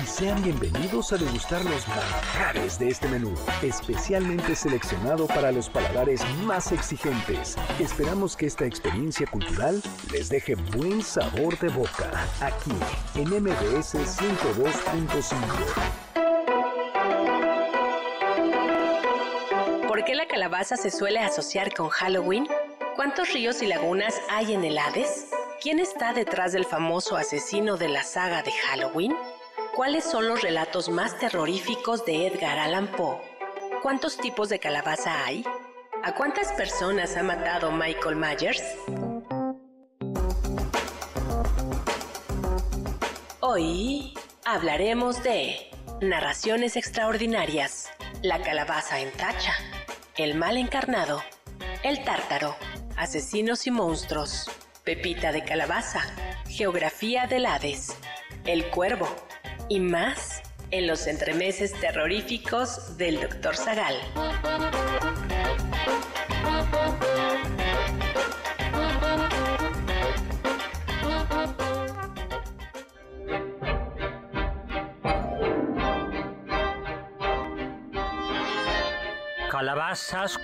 Y sean bienvenidos a degustar los manjares de este menú, especialmente seleccionado para los paladares más exigentes. Esperamos que esta experiencia cultural les deje buen sabor de boca, aquí en MBS 102.5. ¿Por qué la calabaza se suele asociar con Halloween? ¿Cuántos ríos y lagunas hay en el Hades? ¿Quién está detrás del famoso asesino de la saga de Halloween? ¿Cuáles son los relatos más terroríficos de Edgar Allan Poe? ¿Cuántos tipos de calabaza hay? ¿A cuántas personas ha matado Michael Myers? Hoy hablaremos de narraciones extraordinarias, la calabaza en tacha, el mal encarnado, el tártaro, asesinos y monstruos, pepita de calabaza, geografía del Hades, el cuervo, y más en los entremeses terroríficos del Dr. Zagal.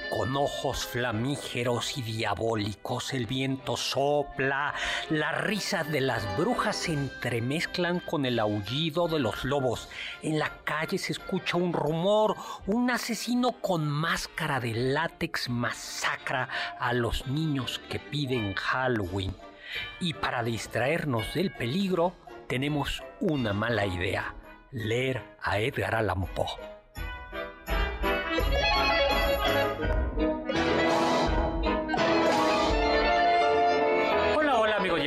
Con ojos flamígeros y diabólicos, el viento sopla, las risas de las brujas se entremezclan con el aullido de los lobos. En la calle se escucha un rumor, un asesino con máscara de látex masacra a los niños que piden Halloween. Y para distraernos del peligro, tenemos una mala idea, leer a Edgar Allan Poe.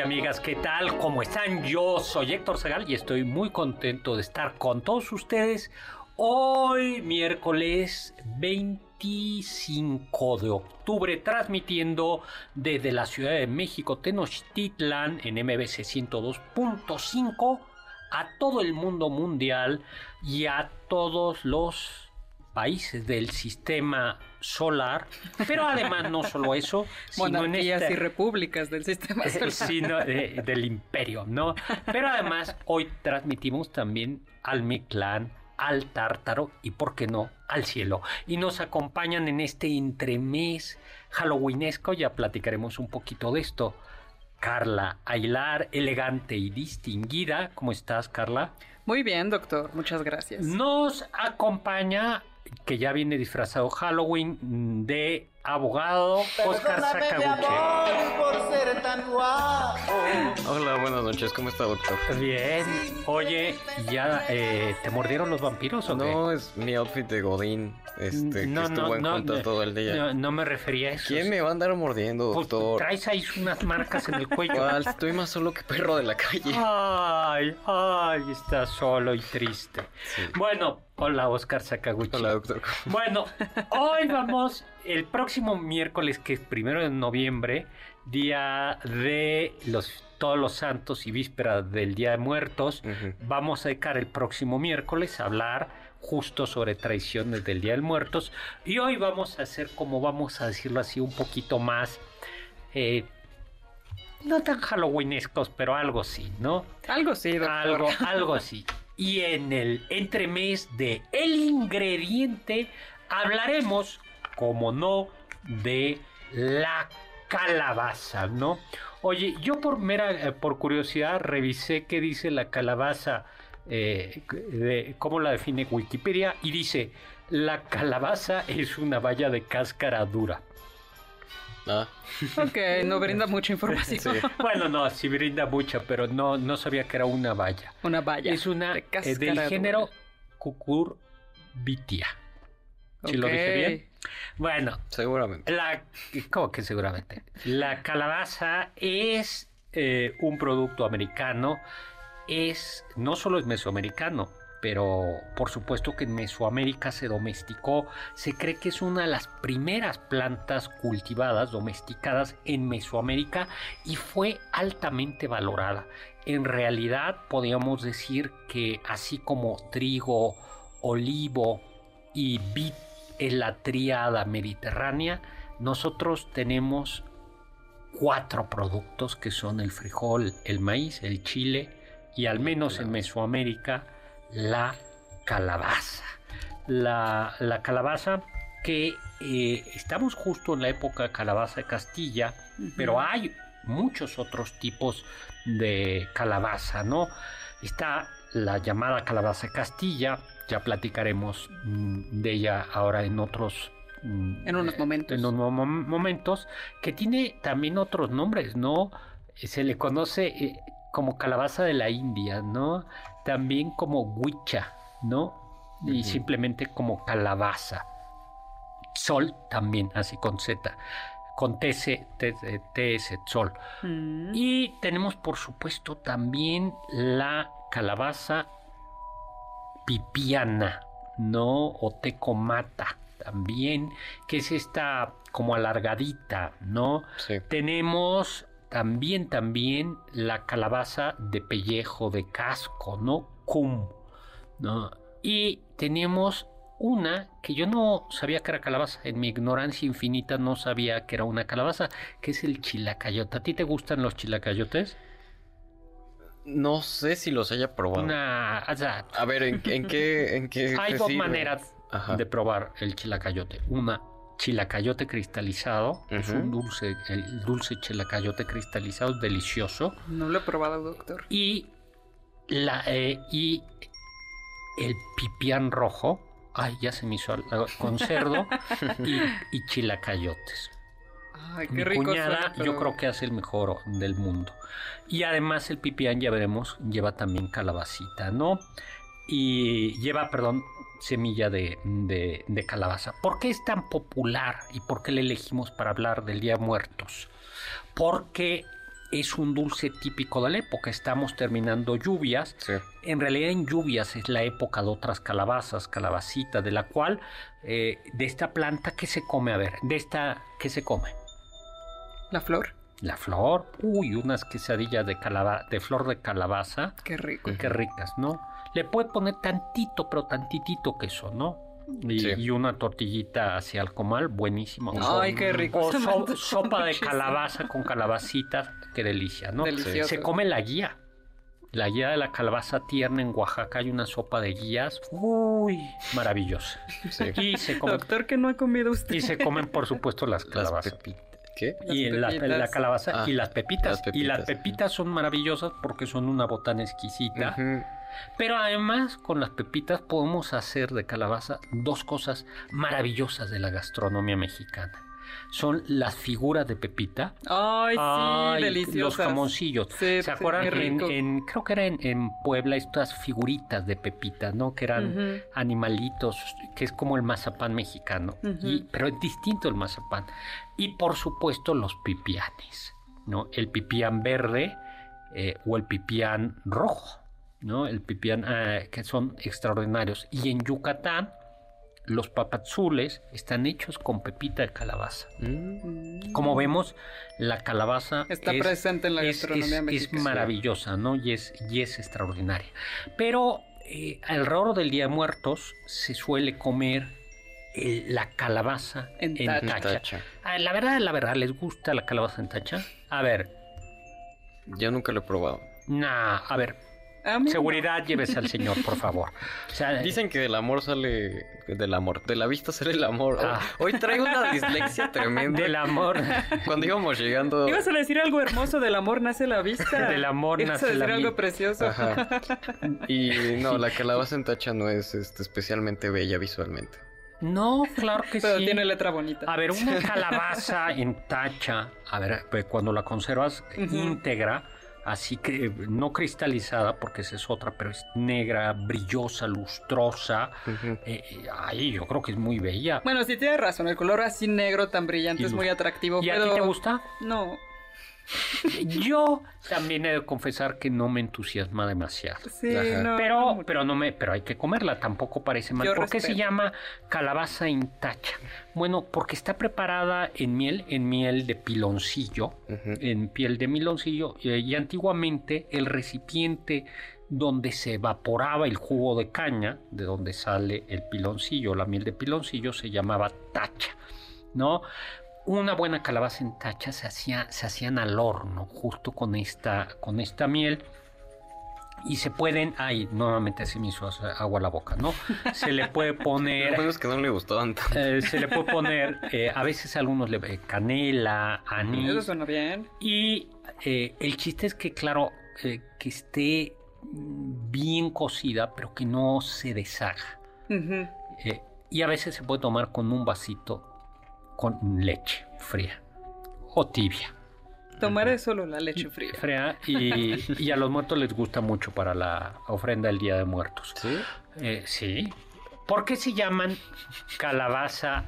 Amigas, ¿qué tal? ¿Cómo están? Yo soy Héctor Segal y estoy muy contento de estar con todos ustedes hoy miércoles 25 de octubre transmitiendo desde la Ciudad de México Tenochtitlan en MBC 102.5 a todo el mundo mundial y a todos los países del sistema solar, pero además no solo eso, sino en y repúblicas del sistema eh, solar. sino del imperio, ¿no? Pero además hoy transmitimos también al Mictlán, al Tártaro y, ¿por qué no?, al cielo. Y nos acompañan en este entremés halloweenesco, ya platicaremos un poquito de esto. Carla Ailar, elegante y distinguida. ¿Cómo estás, Carla? Muy bien, doctor. Muchas gracias. Nos acompaña que ya viene disfrazado Halloween de abogado Oscar Sakaguchi. Hola, buenas noches, ¿cómo está, doctor? Bien. Oye, ¿ya eh, te mordieron los vampiros o No, es mi outfit de Godín. Este, no, que estuvo no, en no, todo el día. No, me refería a eso. ¿Quién me va a andar mordiendo, pues, doctor? traes ahí unas marcas en el cuello. Estoy más solo que perro de la calle. Ay, ay, está solo y triste. Bueno, hola, Oscar Sakaguchi. Hola, doctor. Bueno, hoy vamos el próximo miércoles, que es primero de noviembre, día de los todos los santos y víspera del Día de Muertos, vamos a dedicar el próximo miércoles a hablar justo sobre traiciones del Día de Muertos. Y hoy vamos a hacer, como vamos a decirlo así, un poquito más... Eh, no tan halloweenescos, pero algo sí, ¿no? Algo sí, Algo, algo así. Y en el entremés de El Ingrediente hablaremos como no, de la calabaza, ¿no? Oye, yo por mera, eh, por curiosidad, revisé qué dice la calabaza, eh, cómo la define Wikipedia, y dice, la calabaza es una valla de cáscara dura. Ah. Ok, no brinda mucha información. Bueno, no, sí brinda mucha, pero no, no sabía que era una valla. Una valla. Es una de eh, del género Cucurbitia. ¿Sí lo dije bien? Bueno. Seguramente. La, ¿Cómo que seguramente? La calabaza es eh, un producto americano. Es, no solo es mesoamericano, pero por supuesto que en Mesoamérica se domesticó, se cree que es una de las primeras plantas cultivadas, domesticadas en Mesoamérica y fue altamente valorada. En realidad podríamos decir que así como trigo, olivo y vid en la triada mediterránea, nosotros tenemos cuatro productos que son el frijol, el maíz, el chile y al menos en Mesoamérica la calabaza. La, calabaza que eh, estamos justo en la época calabaza de Castilla, pero hay muchos otros tipos de calabaza, ¿no? Está la llamada calabaza de Castilla, ya platicaremos mm, de ella ahora en otros mm, en unos momentos. En unos momentos, que tiene también otros nombres, ¿no? Se le conoce eh, como calabaza de la India, ¿no? También como huicha, ¿no? Y simplemente como calabaza. Sol también, así con Z. Con TS, TS, sol. Mm. Y tenemos, por supuesto, también la calabaza pipiana, ¿no? O tecomata también, que es esta como alargadita, ¿no? Sí. Tenemos también, también la calabaza de pellejo, de casco, ¿no? Cum, ¿no? Y tenemos una que yo no sabía que era calabaza, en mi ignorancia infinita no sabía que era una calabaza, que es el chilacayote. ¿A ti te gustan los chilacayotes? No sé si los haya probado. Una, a ver, ¿en, qué, en qué Hay dos maneras de probar el chilacayote. Una chilacayote cristalizado. Es un dulce, el dulce chilacayote cristalizado es delicioso. No lo he probado, doctor. Y, la, eh, y el pipián rojo. Ay, ya se me hizo con cerdo y, y chilacayotes. Ay, qué rico cuñada, yo creo que hace el mejor del mundo. Y además el pipián, ya veremos, lleva también calabacita, ¿no? Y lleva, perdón, semilla de, de, calabaza. ¿Por qué es tan popular y por qué le elegimos para hablar del Día de Muertos? Porque es un dulce típico de la época. Estamos terminando lluvias. En realidad en lluvias es la época de otras calabazas, calabacita, de la cual, eh, de esta planta, ¿qué se come? A ver, de esta, ¿qué se come? La flor. La flor, uy, unas quesadillas de, de flor de calabaza. Qué rico. Qué ricas, ¿no? Le puede poner tantito, pero tantitito queso, ¿no? Y, una tortillita hacia el comal, buenísimo. Ay, qué rico. O sopa de calabaza con calabacitas, qué delicia, ¿no? Se come la guía. La guía de la calabaza tierna en Oaxaca hay una sopa de guías, uy, maravillosa. Y se come, Doctor, que no ha comido usted. Y se comen, por supuesto, las calabazas. ¿Qué? y la, calabaza y ah, las pepitas. Y las pepitas son maravillosas porque son una botana exquisita. Pero además con las pepitas podemos hacer de calabaza dos cosas maravillosas de la gastronomía mexicana. Son las figuras de pepita. Ay, sí, deliciosas. Los jamoncillos. ¿Se acuerdan? En, creo que era en, Puebla estas figuritas de pepita, ¿no? Que eran animalitos, que es como el mazapán mexicano. y, pero es distinto el mazapán. Y por supuesto los pipianes, ¿no? El pipián verde eh, o el pipián rojo. ¿No? El pipián, ah, que son extraordinarios. Y en Yucatán, los papazules están hechos con pepita de calabaza. Mm. Como vemos, la calabaza está presente en la gastronomía es, es maravillosa, ¿no? Y es, y es extraordinaria. Pero eh, alrededor del Día de Muertos se suele comer la calabaza en, tacha. Ah, la verdad, la verdad, ¿les gusta la calabaza en tacha? A ver. Yo nunca lo he probado. Nah, a ver, Seguridad, llévese al Señor, por favor. Dicen que del amor sale. Del amor. De la vista sale el amor. Ah. Hoy traigo una dislexia tremenda. Del amor. Cuando íbamos llegando. Ibas a decir algo hermoso: del amor nace la vista. Del amor nace a decir algo precioso. Y no, la calabaza en tacha no es este, especialmente bella visualmente. No, claro que Pero sí. tiene letra bonita. A ver, una calabaza en tacha, a ver, pues, cuando la conservas íntegra, así que no cristalizada, porque esa es otra, pero es negra, brillosa, lustrosa. eh, eh, ay, yo creo que es muy bella. Bueno, sí tienes razón, el color así negro tan brillante Y es muy atractivo, ¿Y a ti te gusta? No, Yo también he de confesar que no me entusiasma demasiado. sí, no. Pero, pero no me, pero hay que comerla, tampoco parece mal. Yo ¿Por qué se llama calabaza en tacha? Bueno, porque está preparada en miel, en miel de piloncillo, en piel de miloncillo, y antiguamente el recipiente donde se evaporaba el jugo de caña, de donde sale el piloncillo, la miel de piloncillo, se llamaba tacha, ¿no? Una buena calabaza en tacha se, hacía, se hacían al horno, justo con esta, con esta miel. Y se pueden, ay, nuevamente se me hizo agua a la boca, ¿no? Se le puede Lo poner, bueno es que no le gustaban tanto. eh, se le puede poner, eh, a veces a algunos le eh, canela, anís. Eso suena bien. Y eh, el chiste es que, claro, eh, que esté bien cocida, pero que no se deshaga. Eh, y a veces se puede tomar con un vasito con leche fría o tibia. Tomaré solo la leche fría. Fría y, y a los muertos les gusta mucho para la ofrenda del Día de Muertos. ¿Sí? Eh, sí. ¿Por qué se llaman calabaza,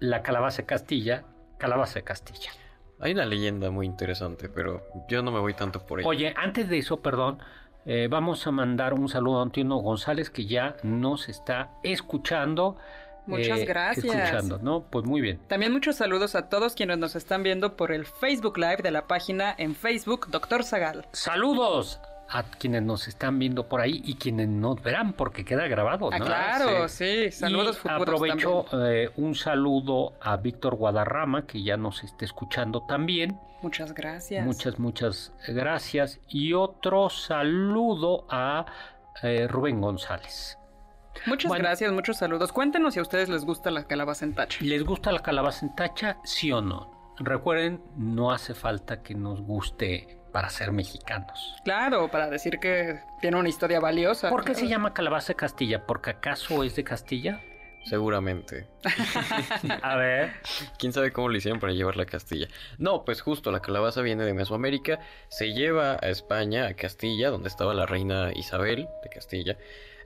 la calabaza de Castilla, calabaza de Castilla? Hay una leyenda muy interesante, pero yo no me voy tanto por ella. Oye, antes de eso, perdón, eh, vamos a mandar un saludo a Antonio González que ya nos está escuchando. Muchas eh, gracias. Escuchando, ¿no? Pues muy bien. También muchos saludos a todos quienes nos están viendo por el Facebook Live de la página en Facebook Doctor Zagal. Saludos a quienes nos están viendo por ahí y quienes nos verán porque queda grabado, Ah, ¿no? claro, sí. Saludos y futuros aprovecho eh, un saludo a Víctor Guadarrama que ya nos está escuchando también. Muchas gracias. Muchas, muchas gracias. Y otro saludo a eh, Rubén González. Muchas Bueno. gracias, muchos saludos. Cuéntenos si a ustedes les gusta la calabaza en tacha. ¿Les gusta la calabaza en tacha? Sí o no. Recuerden, no hace falta que nos guste para ser mexicanos. Claro, para decir que tiene una historia valiosa. ¿Por qué claro. se llama calabaza de Castilla? ¿Porque acaso es de Castilla? Seguramente. A ver. ¿Quién sabe cómo lo hicieron para llevarla a Castilla? No, pues justo la calabaza viene de Mesoamérica, se lleva a España, a Castilla, donde estaba la reina Isabel de Castilla.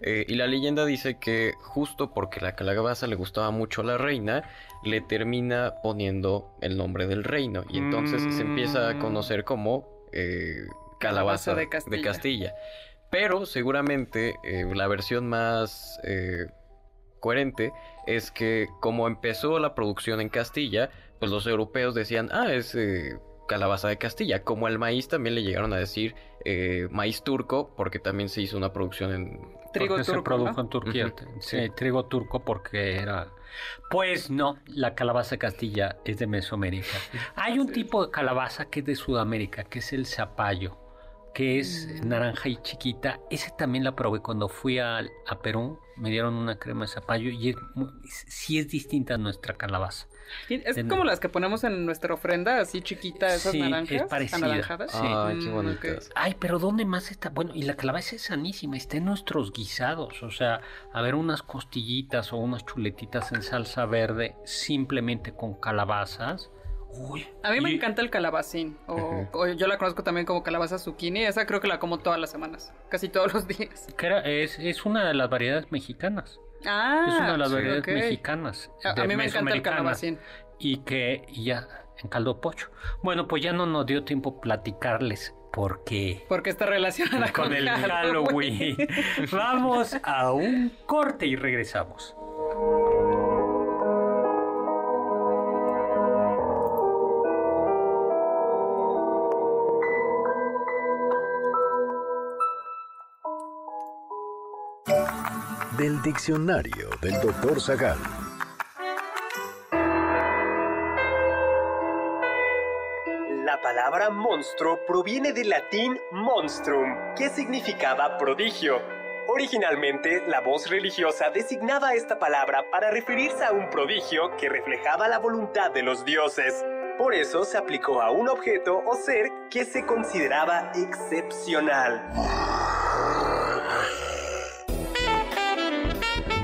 Eh, y la leyenda dice que justo porque la calabaza le gustaba mucho a la reina, le termina poniendo el nombre del reino. Y entonces se empieza a conocer como eh, Calabaza calabaza de de Castilla. Pero seguramente eh, la versión más coherente es que como empezó la producción en Castilla, pues los europeos decían, ah, es calabaza de Castilla. Como al maíz también le llegaron a decir eh, maíz turco, porque también se hizo una producción en... Trigo se turco, produjo ¿no? en Turquía. Ujú, Sí, sí. trigo turco porque era... Pues no, la calabaza de Castilla es de Mesoamérica. Hay un tipo de calabaza que es de Sudamérica, que es el zapallo, que es Mm. naranja y chiquita. Ese también la probé cuando fui al- a, Perú. Me dieron una crema de zapallo y es, muy- sí es distinta a nuestra calabaza. Es De- como las que ponemos en nuestra ofrenda, así chiquita, esas Sí, naranjas. es parecida. anaranjadas. Sí. Ay, qué Mm, bonitas. ok. Ay, pero ¿dónde más está? Bueno, y la calabaza es sanísima, está en nuestros guisados. O sea, a ver, unas costillitas o unas chuletitas en salsa verde simplemente con calabazas. Uy. A mí me y- encanta el calabacín, o, o yo la conozco también como calabaza zucchini, esa creo que la como todas las semanas, casi todos los días. que era- es, es una de las variedades mexicanas. Ah, es una de las sí, variedades mexicanas. A, a mí me encanta el calabacín. Y que y ya en caldo pocho. Bueno, pues ya no nos dio tiempo platicarles porque Porque está relacionada con, con el Halloween. Vamos a un corte y regresamos. Del diccionario del doctor Zagal. La palabra monstruo proviene del latín monstrum, que significaba prodigio. Originalmente, la voz religiosa designaba esta palabra para referirse a un prodigio que reflejaba la voluntad de los dioses. Por eso se aplicó a un objeto o ser que se consideraba excepcional.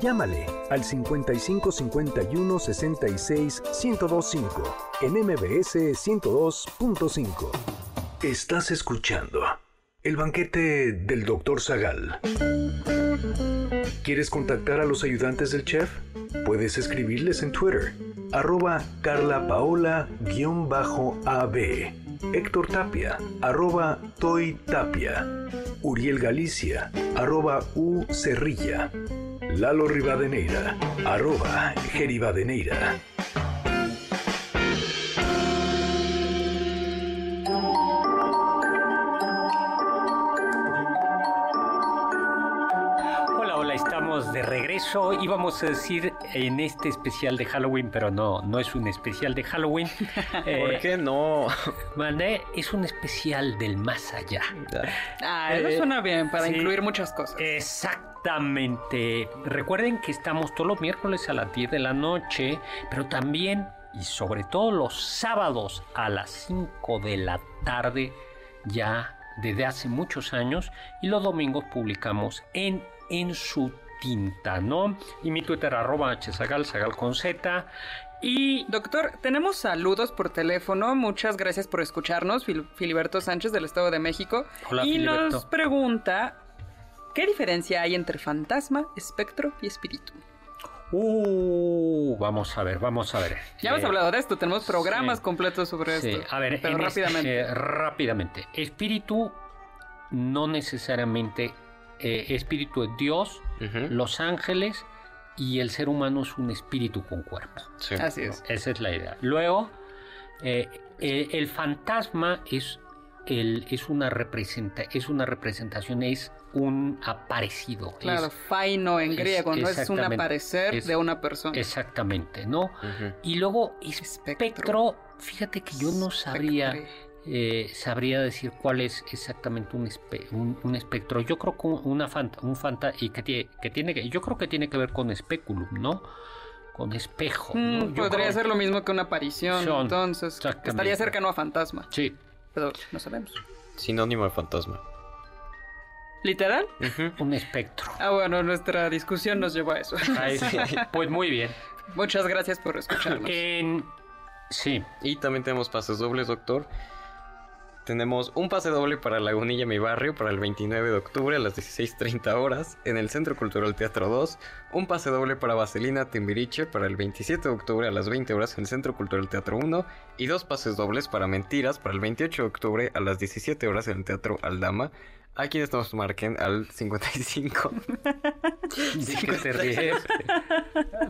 Llámale al 55 51 66 1025 en MBS 102.5. Estás escuchando el banquete del Dr. Zagal. ¿Quieres contactar a los ayudantes del chef? Puedes escribirles en Twitter, arroba carlapaola-ab, Héctor Tapia, arroba Toy Tapia, Uriel Galicia, arroba U Cerrilla, Lalo Rivadeneira, arroba Geribadeneira. Hola, hola, estamos de regreso. Íbamos a decir en este especial de Halloween, pero no, no es un especial de Halloween. Eh, ¿Por qué no? Mandé, es un especial del más allá. Ah, eso Eh, suena bien para sí. incluir muchas cosas. Exactamente. Recuerden que estamos todos los miércoles a las 10 de la noche, pero también y sobre todo los sábados a las 5 de la tarde, ya desde hace muchos años, y los domingos publicamos en En su tinta, ¿no? Y mi Twitter arroba hzagal, zagal con z. Y Doctor, tenemos saludos por teléfono. Muchas gracias por escucharnos. Fil- Filiberto Sánchez del Estado de México. Hola, y Filiberto. nos pregunta, ¿qué diferencia hay entre fantasma, espectro y espíritu? Uh, vamos a ver, vamos a ver. Ya hemos Eh, hablado de esto, tenemos programas sí. completos sobre Sí, esto. a ver, pero este- rápidamente. eh, rápidamente. Espíritu no necesariamente eh, espíritu es Dios, los ángeles y el ser humano es un espíritu con cuerpo. Sí. Así es. Esa es la idea. Luego, eh, eh, el fantasma es, el, es, una representa, es una representación, es un aparecido. Claro, es- faino en es- griego, no es un aparecer Es- de una persona. exactamente, ¿no? Y luego Espectro. espectro, fíjate que yo no sabría, Espectre. Eh, sabría decir cuál es exactamente un, espe- un, un espectro. Yo creo que una fanta, un fanta y que tiene, que tiene que, yo creo que tiene que ver con especulum, ¿no? Con espejo. Mm, podría ser lo mismo que una aparición, Son, entonces estaría cercano a fantasma, Sí. pero no sabemos. Sinónimo de fantasma. ¿Literal? Un espectro. Ah, bueno, nuestra discusión nos llevó a eso. Sí. Pues muy bien. Muchas gracias por escucharnos. En- sí. Y también tenemos pases dobles, doctor. Tenemos un pase doble para Lagunilla, mi barrio, para el 29 de octubre a las 16.30 horas en el Centro Cultural Teatro 2. Un pase doble para Vaselina, Timbiriche, para el 27 de octubre a las 20 horas en el Centro Cultural Teatro 1. Y dos pases dobles para Mentiras para el 28 de octubre a las 17 horas en el Teatro Aldama. A quienes nos marquen al 55. ¿De qué te ríes?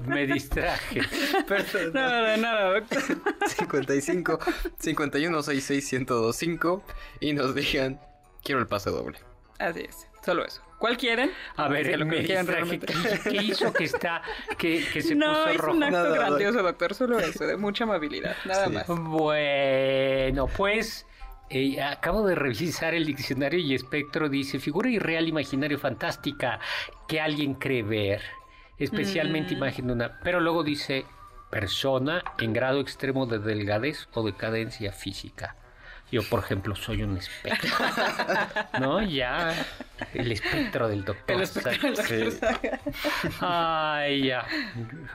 Me distraje. Perdón. Nada nada, doctor. 55 51 66 1025 y nos digan quiero el pase doble. Así es, solo eso. ¿Cuál quieren? A ver, Sí, lo que quieran realmente. ¿Qué, qué hizo que está, que, que se no, puso es rojo? un acto Nada, grandioso, doctor, solo eso, de mucha amabilidad, nada Sí. más. Bueno, pues eh, acabo de revisar el diccionario y espectro dice figura irreal, imaginario, fantástica que alguien cree ver, especialmente Mm. imagen de una, pero luego dice persona en grado extremo de delgadez o decadencia física. Yo, por ejemplo, soy un espectro. ¿No? Ya. El espectro del doctor. El espectro del Zagal. doctor Ay, ya.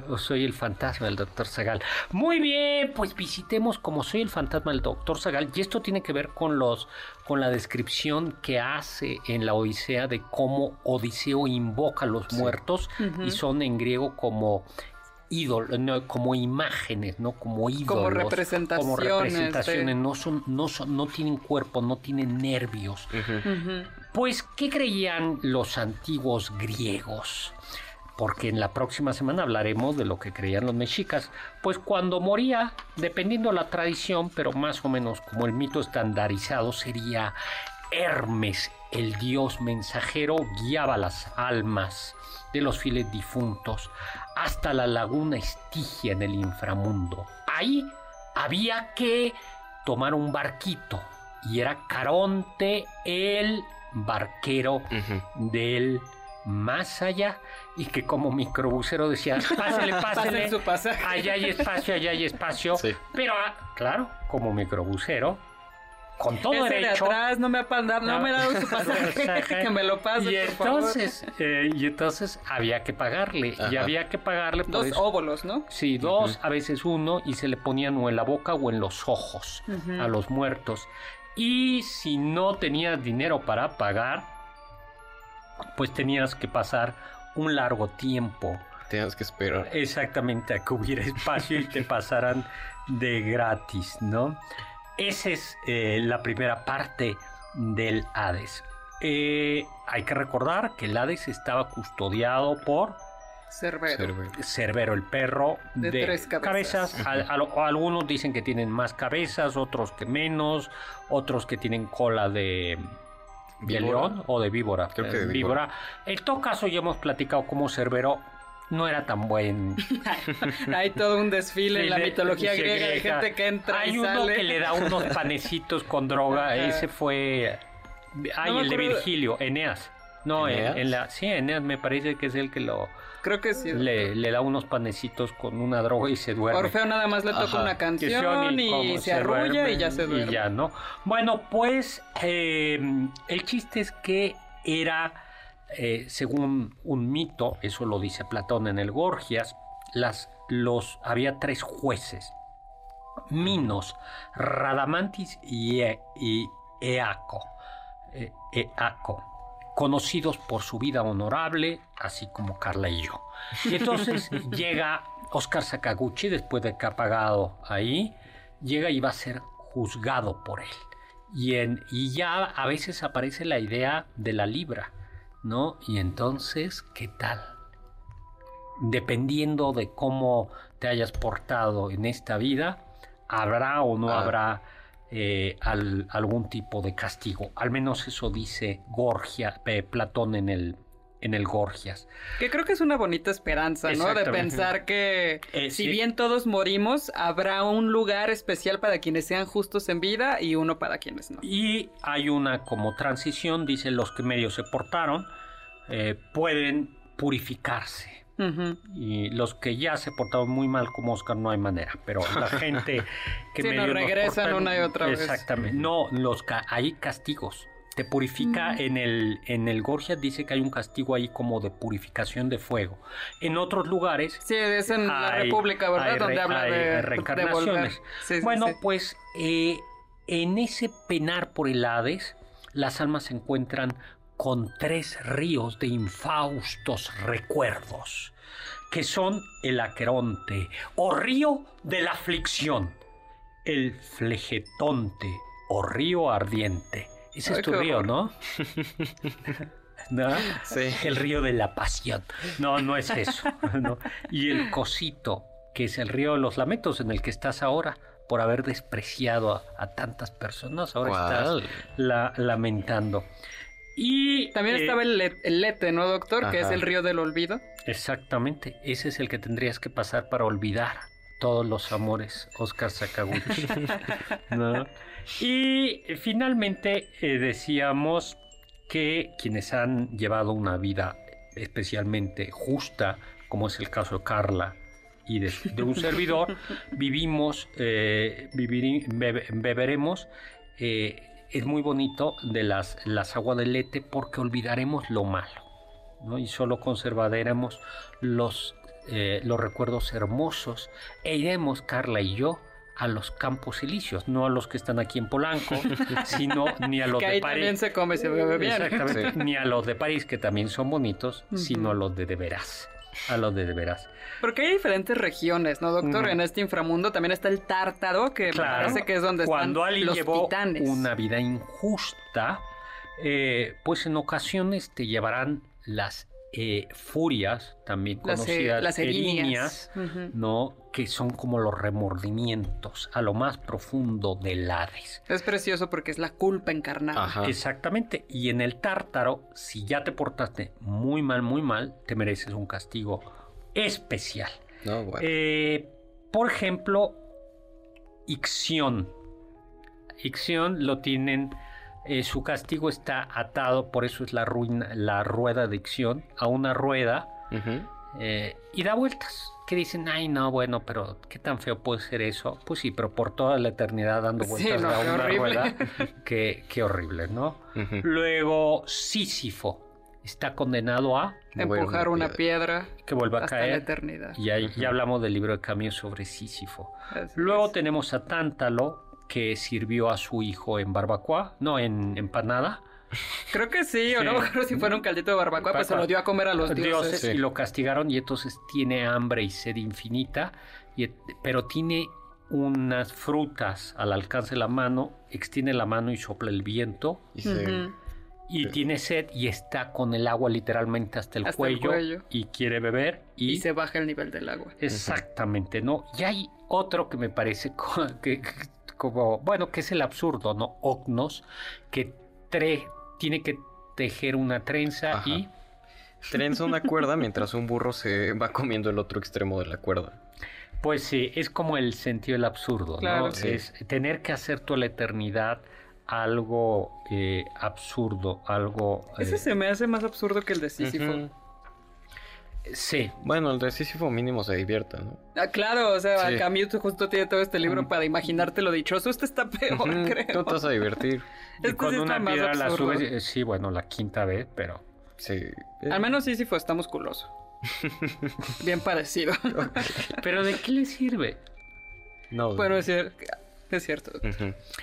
O soy el fantasma del doctor Zagal. Muy bien, pues visitemos como soy el fantasma del doctor Zagal. Y esto tiene que ver con los con la descripción que hace en la Odisea de cómo Odiseo invoca a los muertos y son en griego como ídolos, no, como imágenes, ¿no? Como ídolos. Como representaciones de- representaciones. No, son, no, son, no tienen cuerpo, no tienen nervios. Pues, ¿qué creían los antiguos griegos? Porque en la próxima semana hablaremos de lo que creían los mexicas. Pues cuando moría, dependiendo la tradición, pero más o menos como el mito estandarizado, sería Hermes, el dios mensajero, guiaba las almas de los fieles difuntos hasta la laguna Estigia en el inframundo. Ahí había que tomar un barquito y era Caronte, el barquero del más allá y que como microbusero decía, pásele, pásele, allá hay espacio, allá hay espacio. Sí. Pero, ah, claro, como microbusero, con todo Ese de derecho. atrás no me ha, pa- no me ha dado su pasaje, que me lo pase, y por favor. entonces, eh, y entonces había que pagarle, y había que pagarle por Dos eso. óvulos, ¿no? Sí, dos, a veces uno, y se le ponían o en la boca o en los ojos a los muertos. Y si no tenías dinero para pagar, pues tenías que pasar un largo tiempo Tienes que esperar. exactamente a que hubiera espacio y te pasaran de gratis, ¿no? Esa es eh, la primera parte del Hades. Eh, hay que recordar que el Hades estaba custodiado por Cerbero. Cerbero. Cerbero, el perro De de, tres cabezas. cabezas. Al- al- algunos dicen que tienen más cabezas, otros que menos, otros que tienen cola de, de Víbora. león o de víbora. Creo que de víbora. En todo caso, ya hemos platicado cómo Cerbero no era tan buen. Hay todo un desfile en la de- mitología griega, hay gente que entra Hay y uno sale. que le da unos panecitos con droga. Ese fue. Ay, No el de. Virgilio, Eneas. No, en- ¿Eneas? en la, sí, Eneas me parece que es el que lo Creo que sí. le, le da unos panecitos con una droga y se duerme. Orfeo nada más le toca Ajá. una canción y, como se arrulla duerme y ya se duerme. Y ya, ¿no? Bueno, pues eh, el chiste es que era, eh, según un mito, eso lo dice Platón en el Gorgias, las, los, había tres jueces, Minos, Radamantis y, E- y Eaco, eh, Eaco, conocidos por su vida honorable, así como Carla y yo. Y entonces llega Oscar Sakaguchi, después de que ha pagado ahí, llega y va a ser juzgado por él. Y, en, y ya a veces aparece la idea de la libra, ¿no? Y entonces, ¿qué tal? Dependiendo de cómo te hayas portado en esta vida, habrá o no Ah. habrá eh, al- algún tipo de castigo. Al menos eso dice Gorgia, eh, Platón en el, en el Gorgias. Que creo que es una bonita esperanza, ¿no? De pensar que Eh, si sí. bien todos morimos, habrá un lugar especial para quienes sean justos en vida y uno para quienes no. Y hay una como transición, dice los que medio se portaron, eh, pueden purificarse. Y los que ya se portaron muy mal como Oscar no hay manera, pero la gente que Sí, no, medio nos regresan una y otra vez. Exactamente. No, los ca- hay castigos. Te purifica en el en el Gorgias dice que hay un castigo ahí como de purificación de fuego. En otros lugares Sí, es en la República, ¿verdad? Donde habla de, reencarnaciones. sí, bueno, sí. pues eh, en ese penar por el Hades, las almas se encuentran con tres ríos de infaustos recuerdos, que son el Aqueronte, o río de la aflicción, el Flegetonte, o río ardiente. Ese es tu río, horror. ¿no? ¿No? Sí. El río de la pasión. No, no es eso. no. Y el cosito, que es el río de los lamentos en el que estás ahora por haber despreciado a, a tantas personas. Ahora estás la- lamentando. Y También eh, estaba el, le- el Lete, ¿no, doctor? Que es el río del olvido. Exactamente, ese es el que tendrías que pasar para olvidar todos los amores, Oscar Sakaguchi. ¿No? Y finalmente eh, decíamos que quienes han llevado una vida especialmente justa, como es el caso de Carla y de, de un servidor, vivimos, eh, bebe- beberemos. eh, es muy bonito de las, las aguas del Lete porque olvidaremos lo malo. ¿no? y solo conservaremos los, eh, los recuerdos hermosos e iremos, Carla y yo, a los campos elíseos, no a los que están aquí en Polanco, sino ni a los que de ahí también París. se come se bebe bien. Exactamente, ni a los de París, que también son bonitos, sino a los de de veras. A los de de veras. Porque hay diferentes regiones, ¿no, doctor? En este inframundo también está el tártaro, que Claro, parece que es donde cuando están alguien los llevó titanes. una vida injusta, eh, pues en ocasiones te llevarán las eh, furias, también Las, conocidas las erinias. erinias, Ujú. ¿no? Que son como los remordimientos a lo más profundo del Hades. Es precioso porque es la culpa encarnada. Ajá. Exactamente. Y en el tártaro, si ya te portaste muy mal, muy mal, te mereces un castigo especial. No, bueno. Eh, por ejemplo, Ixión. Ixión lo tienen, eh, su castigo está atado, por eso es la, ruina, la rueda de Ixión, a una rueda eh, y da vueltas. Que dicen, ay no, bueno, pero qué tan feo puede ser eso. Pues sí, pero por toda la eternidad dando Sí, vueltas no, a qué una horrible. rueda. Qué, qué horrible, ¿no? Luego, Sísifo está condenado a Empujar una piedra que vuelva a hasta la caer. eternidad. Y ahí ya hablamos del libro de Camus sobre Sísifo. Así Luego es. tenemos a Tántalo, que sirvió a su hijo en barbacoa, no, en empanada. Creo que sí, o no me acuerdo si fuera un caldito de barbacoa, pues se lo dio a comer a los dioses. Sí. y lo castigaron y entonces tiene hambre y sed infinita, y, pero tiene unas frutas al alcance de la mano, extiende la mano y sopla el viento, Y se- Ujú. y tiene sed y está con el agua literalmente hasta el, Hasta el cuello, cuello. y quiere beber y, Y se baja el nivel del agua. Exactamente, ¿no? Y hay otro que me parece que- como, bueno, que es el absurdo, ¿no? Ognos, que tre- tiene que tejer una trenza Ajá. y Trenza una cuerda mientras un burro se va comiendo el otro extremo de la cuerda. pues sí, es como el sentido del absurdo, Claro. ¿no? Sí. Es tener que hacer toda la eternidad algo eh, absurdo, algo... eh, Ese se me hace más absurdo que el de Sísifo. Sí, Bueno, el de Sísifo mínimo se divierta, ¿no? Ah, claro, o sea, Sí. Camus justo tiene todo este libro para imaginarte lo dichoso. Este está peor, Ujú, creo. Tú te vas a divertir. y Este con sí está una más piedra la subes, eh, sí, bueno, la quinta vez, pero... Sí. Al menos Sísifo está musculoso. Bien parecido. ¿Pero de qué le sirve? No. bueno, es, cier- es cierto.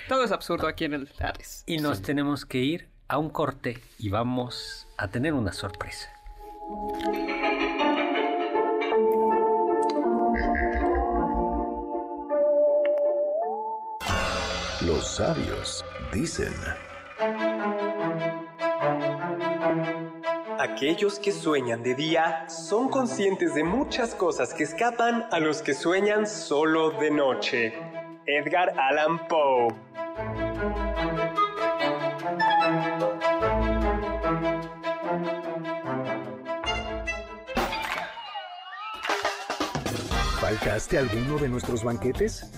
Todo es absurdo aquí en el Hades. Y nos tenemos que ir a un corte y vamos a tener una sorpresa. Los sabios dicen, Aquellos que sueñan de día son conscientes de muchas cosas que escapan a los que sueñan solo de noche. Edgar Allan Poe. ¿faltaste alguno de nuestros banquetes?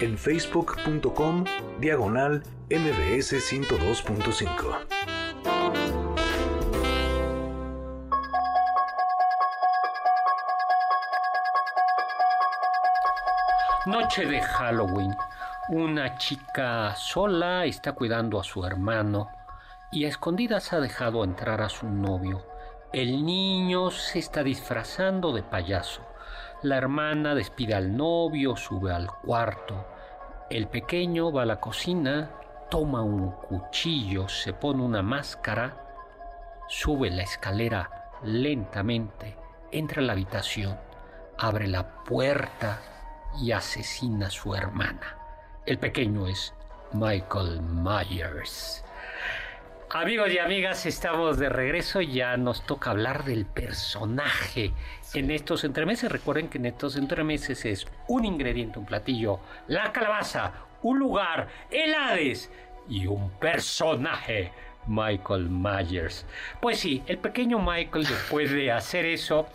en facebook.com diagonal mbs 102.5. Noche de Halloween. Una chica sola está cuidando a su hermano y a escondidas ha dejado entrar a su novio. El niño se está disfrazando de payaso. La hermana despide al novio, sube al cuarto. El pequeño va a la cocina, toma un cuchillo, se pone una máscara, sube la escalera lentamente, entra a la habitación, abre la puerta y asesina a su hermana. El pequeño es Michael Myers. Amigos y amigas, estamos de regreso. Ya nos toca hablar del personaje en estos entremeses. Recuerden que en estos entremeses es un ingrediente, un platillo, la calabaza, un lugar, el Hades y un personaje. Michael Myers. Pues sí, el pequeño Michael, después de hacer eso,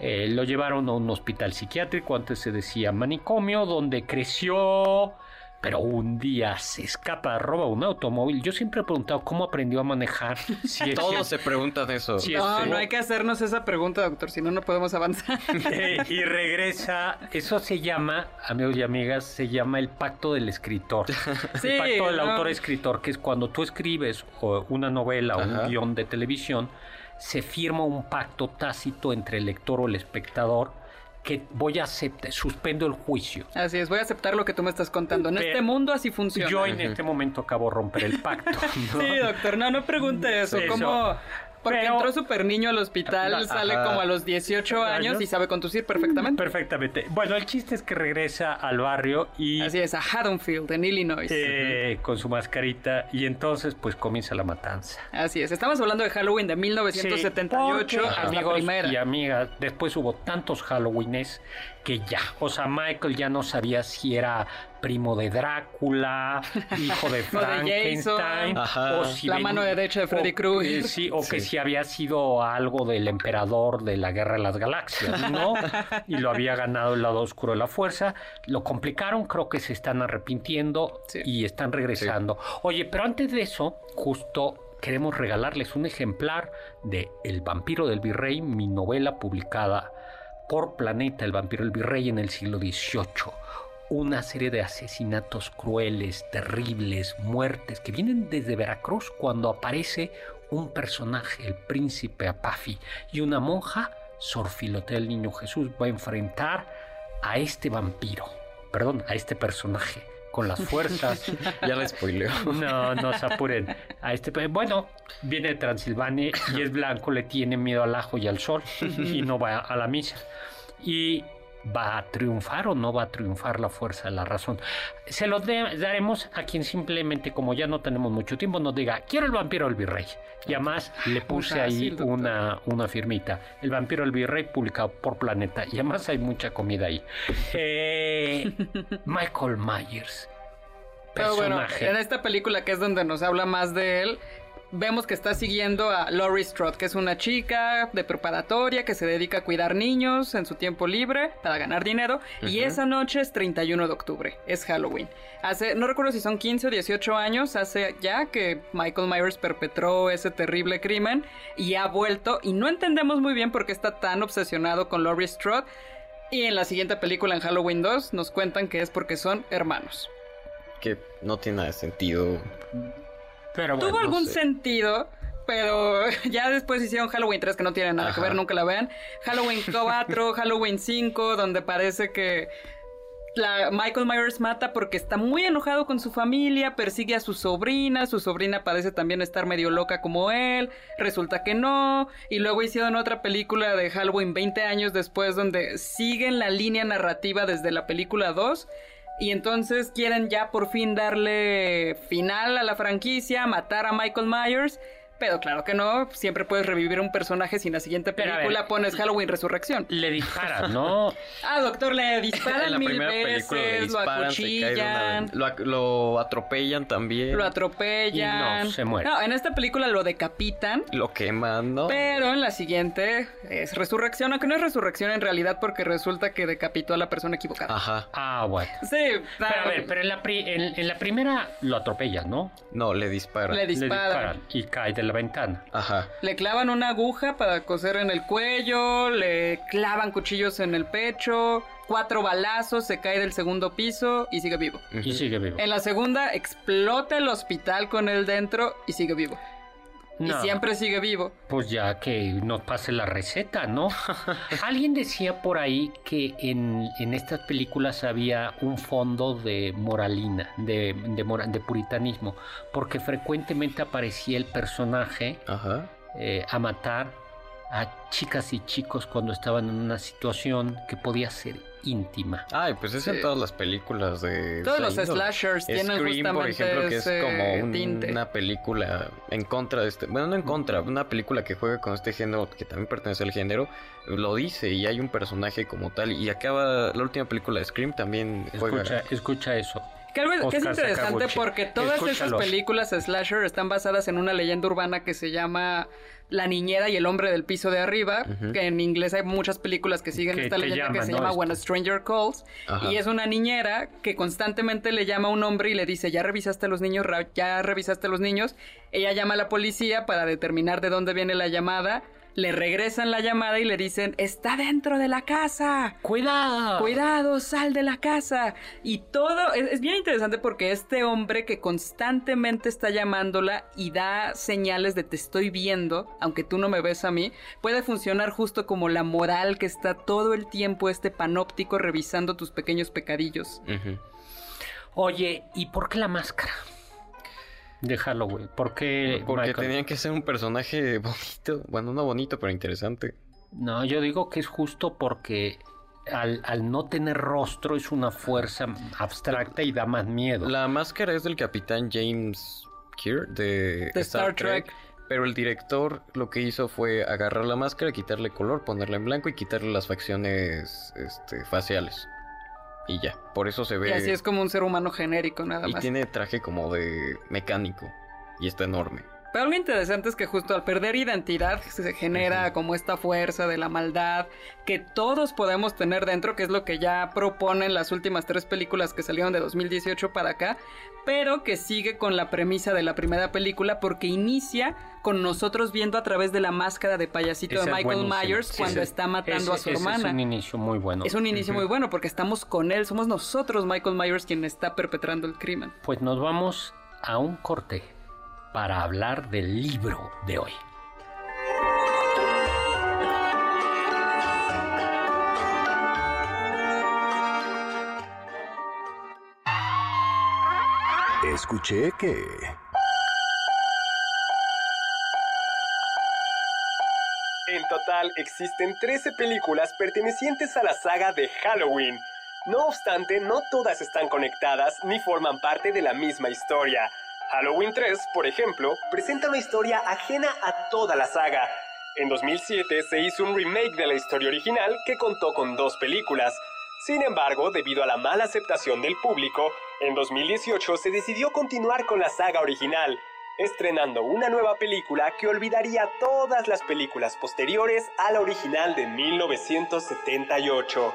eh, lo llevaron a un hospital psiquiátrico, antes se decía manicomio, donde creció. Pero un día se escapa, roba un automóvil. Yo siempre he preguntado cómo aprendió a manejar. Si es Todos se preguntan eso. Sí, No, este- no hay que hacernos esa pregunta, doctor, si no, no podemos avanzar. Eh, y regresa. Eso se llama, amigos y amigas, se llama el pacto del escritor. Sí, el pacto del no. autor-escritor, que es cuando tú escribes o una novela o Ajá. un guion de televisión, se firma un pacto tácito entre el lector o el espectador que voy a aceptar, suspendo el juicio. Así es, voy a aceptar lo que tú me estás contando. En Pero este mundo así funciona. Yo en este momento acabo de romper el pacto. ¿no? Sí, doctor, no, no pregunte eso. Eso. ¿Cómo, Porque Pero- entró súper niño al hospital, Ajá. sale como a los 18 años y sabe conducir perfectamente. Perfectamente. Bueno, el chiste es que regresa al barrio y Así es, a Haddonfield, en Illinois. eh, con su mascarita y entonces pues comienza la matanza. Así es, estamos hablando de Halloween de 1978, Sí, la amigos primera. y amigas, después hubo tantos Halloweenes que ya, o sea, Michael ya no sabía si era primo de Drácula, hijo de O de Frankenstein, Jason. O si La ven- mano derecha de Freddy Krueger. eh, sí, o que si había sido algo del emperador de la Guerra de las Galaxias, ¿no? y lo había ganado el lado oscuro de la fuerza. Lo complicaron, creo que se están arrepintiendo Sí. y están regresando. Oye, pero antes de eso, justo queremos regalarles un ejemplar de El vampiro del virrey, mi novela publicada por Planeta, El vampiro del virrey en el siglo XVIII. Una serie de asesinatos crueles, terribles, muertes, que vienen desde Veracruz cuando aparece un personaje, el príncipe Apafi, y una monja, Sor Filotea el Niño Jesús, va a enfrentar a este vampiro, perdón, a este personaje, con las fuerzas Ya la spoileo. no, no se apuren. A este, pe- bueno, viene de Transilvania y es blanco, le tiene miedo al ajo y al sol y no va a la misa. Y va a triunfar o no va a triunfar la fuerza de la razón. Se lo de- daremos a quien simplemente, como ya no tenemos mucho tiempo, nos diga, quiero el vampiro del virrey. Y además le puse ahí fácil, doctor. una, una firmita. El vampiro del virrey publicado por Planeta. Y además hay mucha comida ahí. Eh, Michael Myers. Pero bueno, Personaje. en esta película que es donde nos habla más de él, vemos que está siguiendo a Laurie Strode, que es una chica de preparatoria que se dedica a cuidar niños en su tiempo libre para ganar dinero. Y esa noche es 31 de octubre, es Halloween. Hace, no recuerdo si son 15 o 18 años, hace ya que Michael Myers perpetró ese terrible crimen y ha vuelto. Y no entendemos muy bien por qué está tan obsesionado con Laurie Strode. Y en la siguiente película, en Halloween 2, nos cuentan que es porque son hermanos. Que no tiene nada de sentido. Pero Tuvo algún sé. sentido, pero ya después hicieron Halloween 3 que no tiene nada que ver, nunca la vean. Halloween 4, Halloween 5, donde parece que la Michael Myers mata porque está muy enojado con su familia, persigue a su sobrina, su sobrina parece también estar medio loca como él, resulta que no, y luego hicieron otra película de Halloween 20 años después donde siguen la línea narrativa desde la película 2 y entonces quieren ya por fin darle final a la franquicia, matar a Michael Myers. Pero claro que no, siempre puedes revivir un personaje si en la siguiente ver. película pones Halloween Resurrección. le disparan, ¿no? Ah, doctor, le disparan en la mil primera veces, película le lo disparan, se cae de una acuchillan, vez- lo, lo atropellan también. lo atropellan. Y no, se muere. No, en esta película lo decapitan. Lo queman, ¿no? Pero en la siguiente es resurrección, aunque no es resurrección en realidad porque resulta que decapitó a la persona equivocada. Ajá. Ah, bueno. Sí, Pero a ver, pero en la, pri- en, en la primera lo atropellan, ¿no? No, le disparan. le Le disparan. y cae de la ventana. Ajá. Le clavan una aguja para coser en el cuello, le clavan cuchillos en el pecho, cuatro balazos, se cae del segundo piso y sigue vivo. Y sigue vivo. En la segunda explota el hospital con él dentro y sigue vivo. No, Y siempre sigue vivo. Pues ya que nos pase la receta, ¿no? Alguien decía por ahí que en, en estas películas había un fondo de moralina, de, de, mora- de puritanismo, porque frecuentemente aparecía el personaje Ajá. eh, a matar a chicas y chicos cuando estaban en una situación que podía ser íntima. Ay, pues es Sí. en todas las películas de. Todos los índole. slashers tienen Scream, justamente por ejemplo, que es como un- tinte. una película en contra de este. Bueno, no en contra, una película que juega con este género, que también pertenece al género, lo dice y hay un personaje como tal. Y acaba. La última película de Scream también juega. Escucha, escucha eso. Que, algo- es interesante Sakaguchi. porque todas esas Escúchalos. películas slasher están basadas en una leyenda urbana que se llama La niñera y el hombre del piso de arriba, Ujú. que en inglés hay muchas películas que siguen Que esta te leyenda que llaman, se ¿no? llama. When a Stranger Calls Ajá. y es una niñera que constantemente le llama a un hombre y le dice, "¿Ya revisaste a los niños? Ra- ¿Ya revisaste a los niños?" Ella llama a la policía para determinar de dónde viene la llamada. Le regresan la llamada y le dicen, "Está dentro de la casa." ¡Cuidado! Cuidado, sal de la casa. Y todo es, es bien interesante porque este hombre que constantemente está llamándola y da señales de te estoy viendo, aunque tú no me ves a mí, puede funcionar justo como la moral que está todo el tiempo este panóptico revisando tus pequeños pecadillos. Oye, ¿y por qué la máscara? De Halloween? ¿Por qué Porque Michael? tenían que ser un personaje bonito. Bueno, no bonito, pero interesante. No, yo digo que es justo porque al, al no tener rostro es una fuerza abstracta y da más miedo. La máscara es del capitán James Keir de, De Star Trek. Pero el director lo que hizo fue agarrar la máscara, quitarle color, ponerla en blanco y quitarle las facciones este, faciales. Y ya, por eso se ve. Y así es como un ser humano genérico, nada y más. tiene traje como de mecánico. Y está enorme. Pero algo interesante es que justo al perder identidad se genera como esta fuerza de la maldad que todos podemos tener dentro, que es lo que ya proponen las últimas tres películas que salieron de 2018 para acá, pero que sigue con la premisa de la primera película porque inicia con nosotros viendo a través de la máscara de payasito Ese de Michael. Myers cuando está matando Ese- a su hermana. Es un inicio muy bueno. Es un inicio muy bueno porque estamos con él, somos nosotros Michael Myers quien está perpetrando el crimen. Pues nos vamos a un corte para hablar del libro de hoy. Escuché que... En total existen 13 películas pertenecientes a la saga de Halloween. No obstante, no todas están conectadas ni forman parte de la misma historia. Halloween 3, por ejemplo, presenta una historia ajena a toda la saga. En 2007 se hizo un remake de la historia original que contó con dos películas. Sin embargo, debido a la mala aceptación del público, en 2018 se decidió continuar con la saga original, estrenando una nueva película que olvidaría todas las películas posteriores a la original de 1978.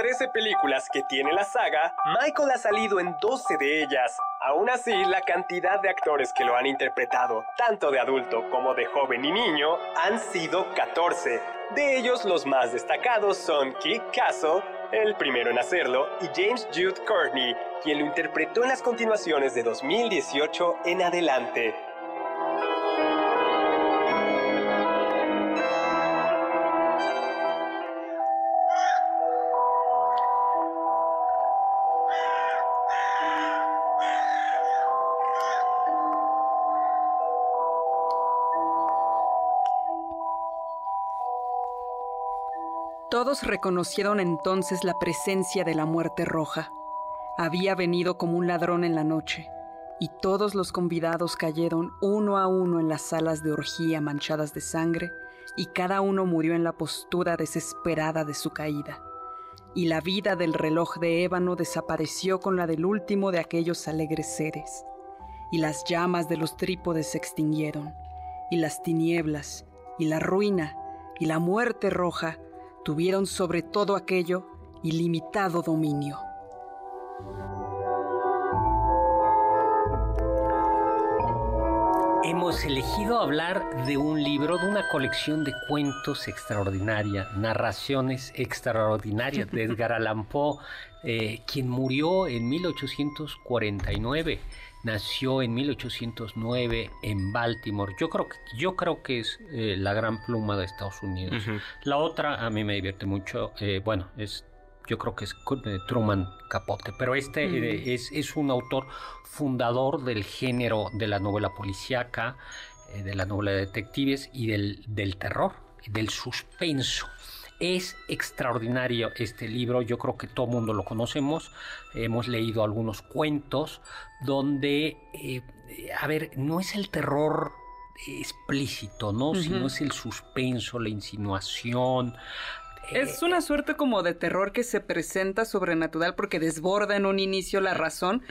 13 películas que tiene la saga, Michael ha salido en 12 de ellas. Aún así, la cantidad de actores que lo han interpretado, tanto de adulto como de joven y niño, han sido 14. De ellos, los más destacados son Kit Castle, el primero en hacerlo, y James Jude Courtney, quien lo interpretó en las continuaciones de 2018 en adelante. Reconocieron entonces la presencia de la muerte roja. Había venido como un ladrón en la noche, y todos los convidados cayeron uno a uno en las salas de orgía manchadas de sangre, y cada uno murió en la postura desesperada de su caída. Y la vida del reloj de ébano desapareció con la del último de aquellos alegres seres, y las llamas de los trípodes se extinguieron, y las tinieblas, y la ruina, y la muerte roja, tuvieron sobre todo aquello ilimitado dominio. Hemos elegido hablar de un libro, de una colección de cuentos extraordinaria, narraciones extraordinarias de Edgar Allan Poe, eh, quien murió en 1849, nació en 1809 en Baltimore. Yo creo que, yo creo que es eh, la gran pluma de Estados Unidos. La otra a mí me divierte mucho, eh, bueno, es yo creo que es eh, Truman Capote, pero este es, es un autor fundador del género de la novela policíaca, eh, de la novela de detectives y del, del terror, del suspenso. Es extraordinario este libro, yo creo que todo el mundo lo conocemos, hemos leído algunos cuentos donde, eh, a ver, no es el terror explícito, ¿no? Sino es el suspenso, la insinuación, Es una suerte como de terror que se presenta sobrenatural porque desborda en un inicio la razón,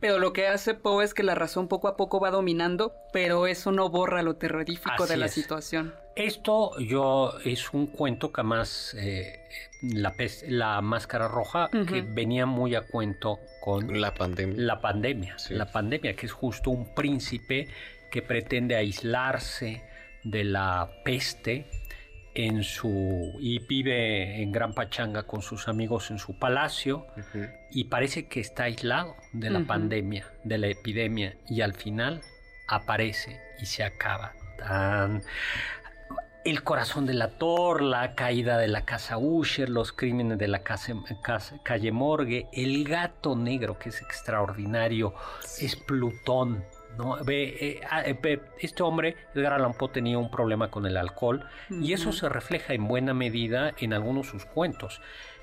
pero lo que hace Poe es que la razón poco a poco va dominando, pero eso no borra lo terrorífico de la situación. Esto yo es un cuento que más eh, la, la máscara roja que venía muy a cuento con la pandemia. La pandemia, la pandemia que es justo un príncipe que pretende aislarse de la peste en su y vive en Gran Pachanga con sus amigos en su palacio y parece que está aislado de la pandemia, de la epidemia y al final aparece y se acaba. Tan el corazón de la Tor, la caída de la casa Usher, los crímenes de la casa, calle Morgue, el gato negro que es extraordinario, es Plutón, ¿no? Eh, ah, eh, ve, este hombre, Edgar Allan Poe, tenía un problema con el alcohol y eso se refleja en buena medida en algunos de sus cuentos.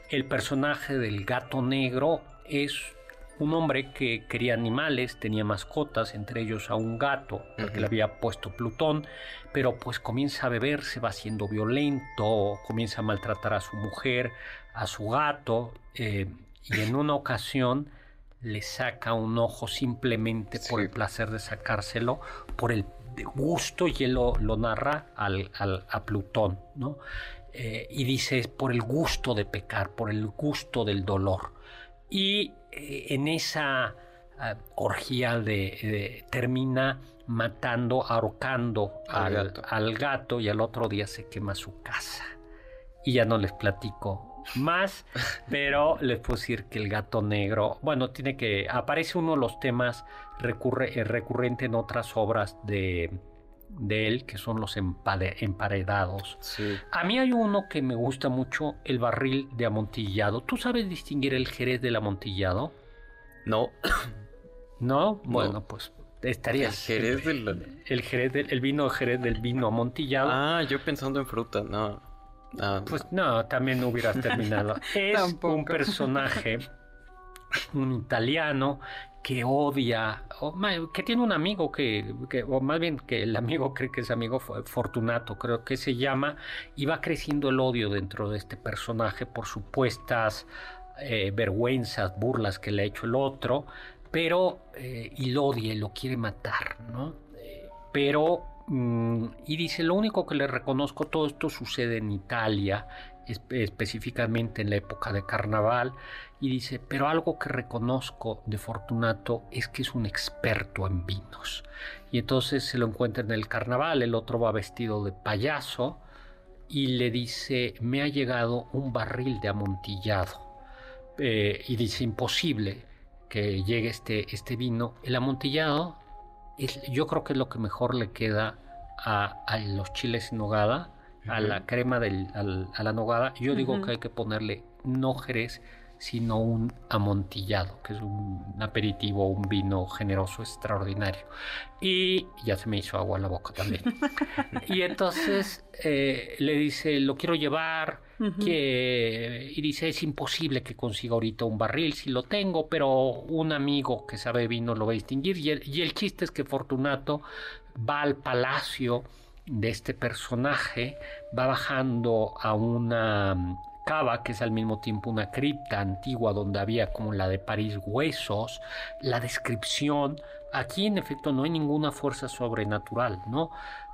El personaje del gato negro es un hombre que quería animales, tenía mascotas, entre ellos a un gato, al que le había puesto Plutón, pero pues comienza a beber, se va haciendo violento, comienza a maltratar a su mujer, a su gato, eh, y en una ocasión le saca un ojo simplemente por el placer de sacárselo, por el gusto, y él lo, narra al, a Plutón, ¿no? Eh, y dice, por el gusto de pecar, por el gusto del dolor. Y eh, en esa ah, orgía de, termina matando, ahorcando al gato y al otro día se quema su casa. Y ya no les platico más, pero les puedo decir que el gato negro, bueno, tiene que, aparece uno de los temas recurre, eh, recurrente en otras obras de, de él, que son los emparedados. A mí hay uno que me gusta mucho, el barril de amontillado. ¿Tú sabes distinguir el jerez del amontillado? No. ¿No? Bueno, pues estaría el jerez del el jerez del el vino jerez del vino amontillado ah yo pensando en fruta no Ah, pues no, también no hubieras terminado. es un personaje, un italiano que odia, o que tiene un amigo que, o más bien que el amigo cree que es amigo Fortunato, creo que se llama, y va creciendo el odio dentro de este personaje por supuestas eh, vergüenzas, burlas que le ha hecho el otro, pero, eh, y lo odia y lo quiere matar, ¿no? Eh, pero y dice, lo único que le reconozco, todo esto sucede en Italia, específicamente en la época de carnaval, y dice, pero algo que reconozco de Fortunato es que es un experto en vinos. Y entonces se lo encuentra en el carnaval, el otro va vestido de payaso y le dice, me ha llegado un barril de amontillado. Eh, y dice, imposible que llegue este, este vino. El amontillado yo creo que es lo que mejor le queda a, los chiles en nogada, a la crema del, a la nogada. Yo digo que hay que ponerle no jerez, sino un amontillado, que es un aperitivo, un vino generoso, extraordinario. Y ya se me hizo agua en la boca también. y entonces eh, le dice, lo quiero llevar, que, y dice, es imposible que consiga ahorita un barril, si lo tengo, pero un amigo que sabe vino lo va a distinguir. Y el, y el chiste es que Fortunato va al palacio de este personaje, va bajando a una cava, que es al mismo tiempo una cripta antigua donde había como la de París huesos, la descripción, aquí en efecto no hay ninguna fuerza sobrenatural, ¿no?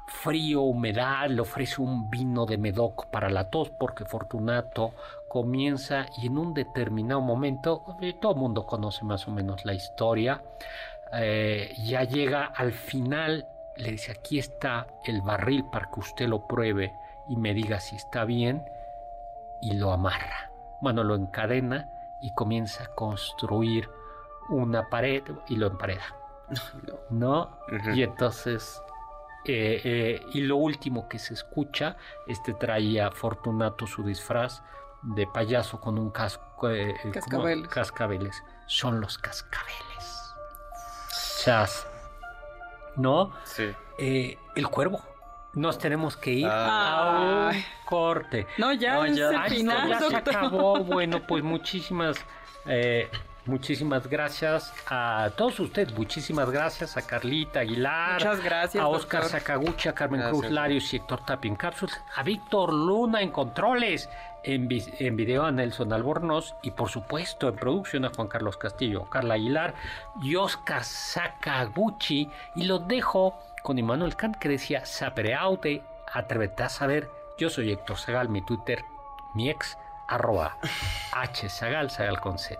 Frío, humedad, le ofrece un vino de Medoc para la tos porque Fortunato comienza y en un determinado momento, eh, todo el mundo conoce más o menos la historia, eh, ya llega al final, le dice aquí está el barril para que usted lo pruebe y me diga si está bien y lo amarra. Bueno, lo encadena y comienza a construir una pared y lo empareda. ¿No? Y entonces, eh, eh, y lo último que se escucha, este traía Fortunato su disfraz de payaso con un casco. Eh, cascabeles. cascabeles. Son los cascabeles. Chas. ¿No? Sí. el cuervo nos tenemos que ir a un corte. No, ya, ya, se acabó. Bueno, pues muchísimas eh, Muchísimas gracias a todos ustedes. Muchísimas gracias a Carlita Aguilar. Muchas gracias. A Oscar doctor. Sakaguchi, a Carmen Gracias. Cruz Larios y Héctor Tapia en cápsulas. A Víctor Luna en controles. En, vi- en video a Nelson Albornoz. Y por supuesto en producción a Juan Carlos Castillo, Carla Aguilar y Oscar Sakaguchi. Y los dejo con Immanuel Kant que decía: Sapereaute, atrévete a saber. Yo soy Héctor Zagal, mi Twitter, mi ex, arroba H Zagal, Zagal con Z.